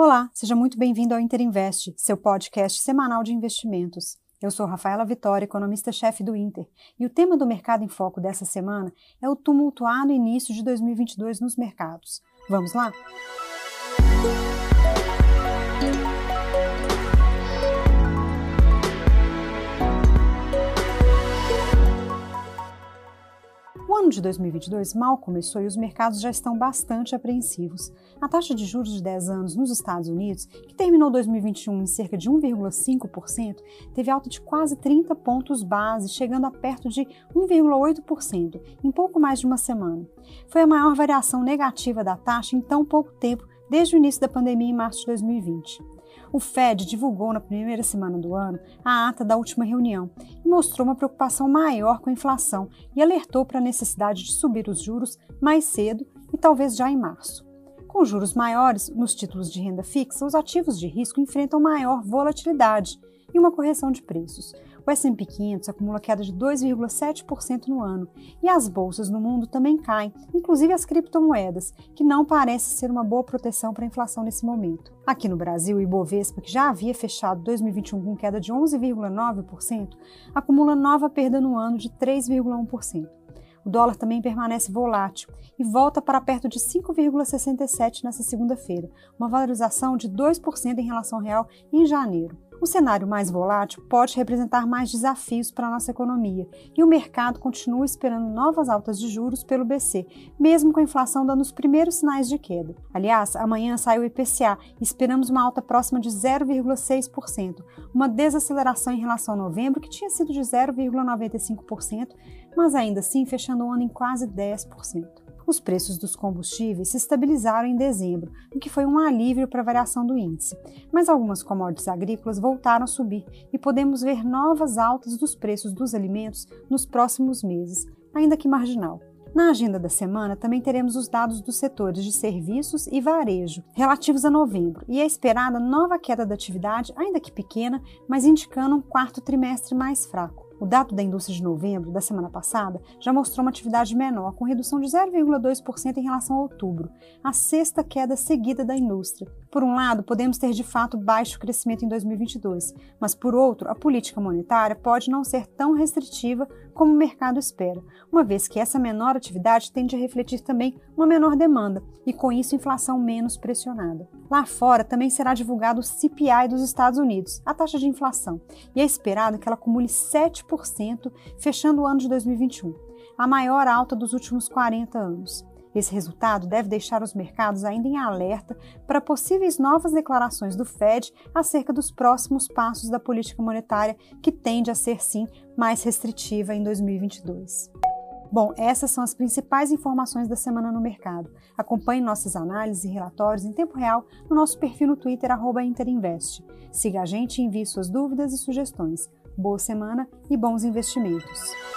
Olá, seja muito bem-vindo ao Interinvest, seu podcast semanal de investimentos. Eu sou Rafaela Vitória, economista-chefe do Inter, e o tema do Mercado em Foco dessa semana é o tumultuado início de 2022 nos mercados. Vamos lá? Ano de 2022 mal começou e os mercados já estão bastante apreensivos. A taxa de juros de 10 anos nos Estados Unidos, que terminou 2021 em cerca de 1,5%, teve alta de quase 30 pontos base, chegando a perto de 1,8% em pouco mais de uma semana. Foi a maior variação negativa da taxa em tão pouco tempo desde o início da pandemia em março de 2020. O Fed divulgou na primeira semana do ano a ata da última reunião e mostrou uma preocupação maior com a inflação e alertou para a necessidade de subir os juros mais cedo e talvez já em março. Com juros maiores nos títulos de renda fixa, os ativos de risco enfrentam maior volatilidade e uma correção de preços, o S&P 500 acumula queda de 2,7% no ano e as bolsas no mundo também caem, inclusive as criptomoedas, que não parece ser uma boa proteção para a inflação nesse momento. Aqui no Brasil, o Ibovespa, que já havia fechado 2021 com queda de 11,9%, acumula nova perda no ano de 3,1%. O dólar também permanece volátil e volta para perto de 5,67 nesta segunda-feira, uma valorização de 2% em relação ao real em janeiro. O cenário mais volátil pode representar mais desafios para a nossa economia e o mercado continua esperando novas altas de juros pelo BC, mesmo com a inflação dando os primeiros sinais de queda. Aliás, amanhã sai o IPCA e esperamos uma alta próxima de 0,6%, uma desaceleração em relação a novembro, que tinha sido de 0,95%, mas ainda assim fechando o ano em quase 10% os preços dos combustíveis se estabilizaram em dezembro, o que foi um alívio para a variação do índice. Mas algumas commodities agrícolas voltaram a subir e podemos ver novas altas dos preços dos alimentos nos próximos meses, ainda que marginal. Na agenda da semana também teremos os dados dos setores de serviços e varejo relativos a novembro e a esperada nova queda da atividade, ainda que pequena, mas indicando um quarto trimestre mais fraco. O dado da indústria de novembro da semana passada já mostrou uma atividade menor, com redução de 0,2% em relação a outubro, a sexta queda seguida da indústria. Por um lado, podemos ter de fato baixo crescimento em 2022, mas por outro, a política monetária pode não ser tão restritiva como o mercado espera, uma vez que essa menor atividade tende a refletir também uma menor demanda e, com isso, inflação menos pressionada. Lá fora também será divulgado o CPI dos Estados Unidos, a taxa de inflação, e é esperado que ela acumule 7%, fechando o ano de 2021, a maior alta dos últimos 40 anos. Esse resultado deve deixar os mercados ainda em alerta para possíveis novas declarações do Fed acerca dos próximos passos da política monetária, que tende a ser, sim, mais restritiva em 2022. Bom, essas são as principais informações da semana no mercado. Acompanhe nossas análises e relatórios em tempo real no nosso perfil no Twitter, Interinvest. Siga a gente e envie suas dúvidas e sugestões. Boa semana e bons investimentos!